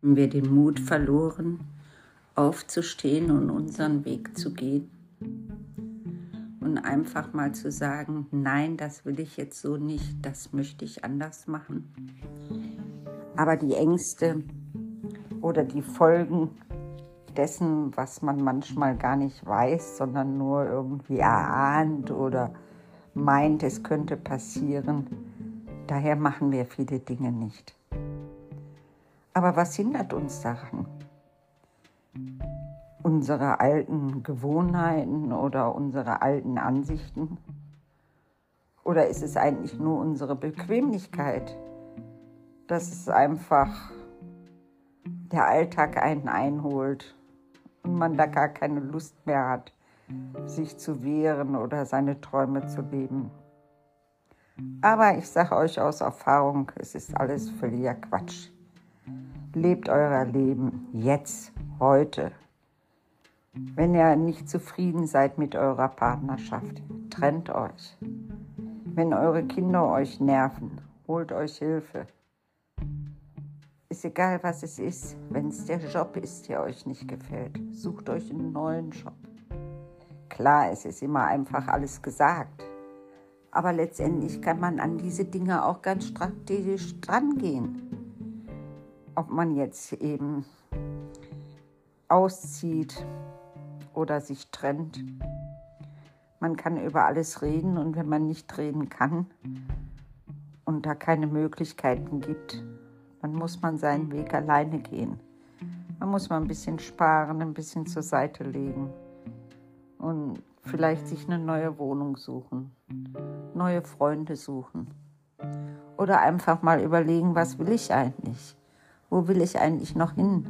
Haben wir den Mut verloren, aufzustehen und unseren Weg zu gehen? Und einfach mal zu sagen, nein, das will ich jetzt so nicht, das möchte ich anders machen. Aber die Ängste oder die Folgen dessen, was man manchmal gar nicht weiß, sondern nur irgendwie erahnt oder meint, es könnte passieren. Daher machen wir viele Dinge nicht. Aber was hindert uns daran? Unsere alten Gewohnheiten oder unsere alten Ansichten? Oder ist es eigentlich nur unsere Bequemlichkeit, dass es einfach der Alltag einen einholt und man da gar keine Lust mehr hat, sich zu wehren oder seine Träume zu leben. Aber ich sage euch aus Erfahrung, es ist alles völliger Quatsch. Lebt euer Leben jetzt, heute. Wenn ihr nicht zufrieden seid mit eurer Partnerschaft, trennt euch. Wenn eure Kinder euch nerven, holt euch Hilfe. Ist egal, was es ist. Wenn es der Job ist, der euch nicht gefällt, sucht euch einen neuen Job. Klar, es ist immer einfach alles gesagt. Aber letztendlich kann man an diese Dinge auch ganz strategisch drangehen. Ob man jetzt eben auszieht oder sich trennt. Man kann über alles reden und wenn man nicht reden kann und da keine Möglichkeiten gibt, dann muss man seinen Weg alleine gehen. Man muss mal ein bisschen sparen, ein bisschen zur Seite legen und vielleicht sich eine neue Wohnung suchen, neue Freunde suchen oder einfach mal überlegen, was will ich eigentlich? Wo will ich eigentlich noch hin?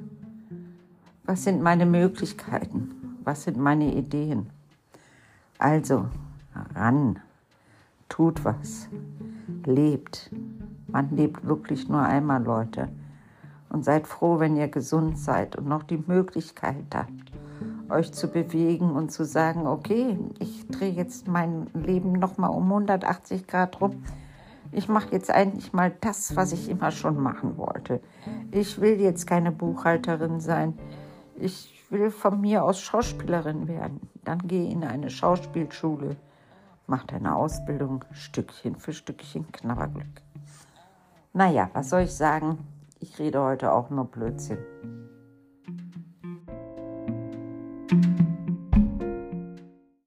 Was sind meine Möglichkeiten? Was sind meine Ideen? Also, ran, tut was, lebt. Man lebt wirklich nur einmal, Leute. Und seid froh, wenn ihr gesund seid und noch die Möglichkeit habt, euch zu bewegen und zu sagen, okay, ich drehe jetzt mein Leben nochmal um 180 Grad rum. Ich mache jetzt eigentlich mal das, was ich immer schon machen wollte. Ich will jetzt keine Buchhalterin sein. Ich will von mir aus Schauspielerin werden. Dann gehe in eine Schauspielschule, mach deine Ausbildung Stückchen für Stückchen Knabberglück. Naja, was soll ich sagen? Ich rede heute auch nur Blödsinn.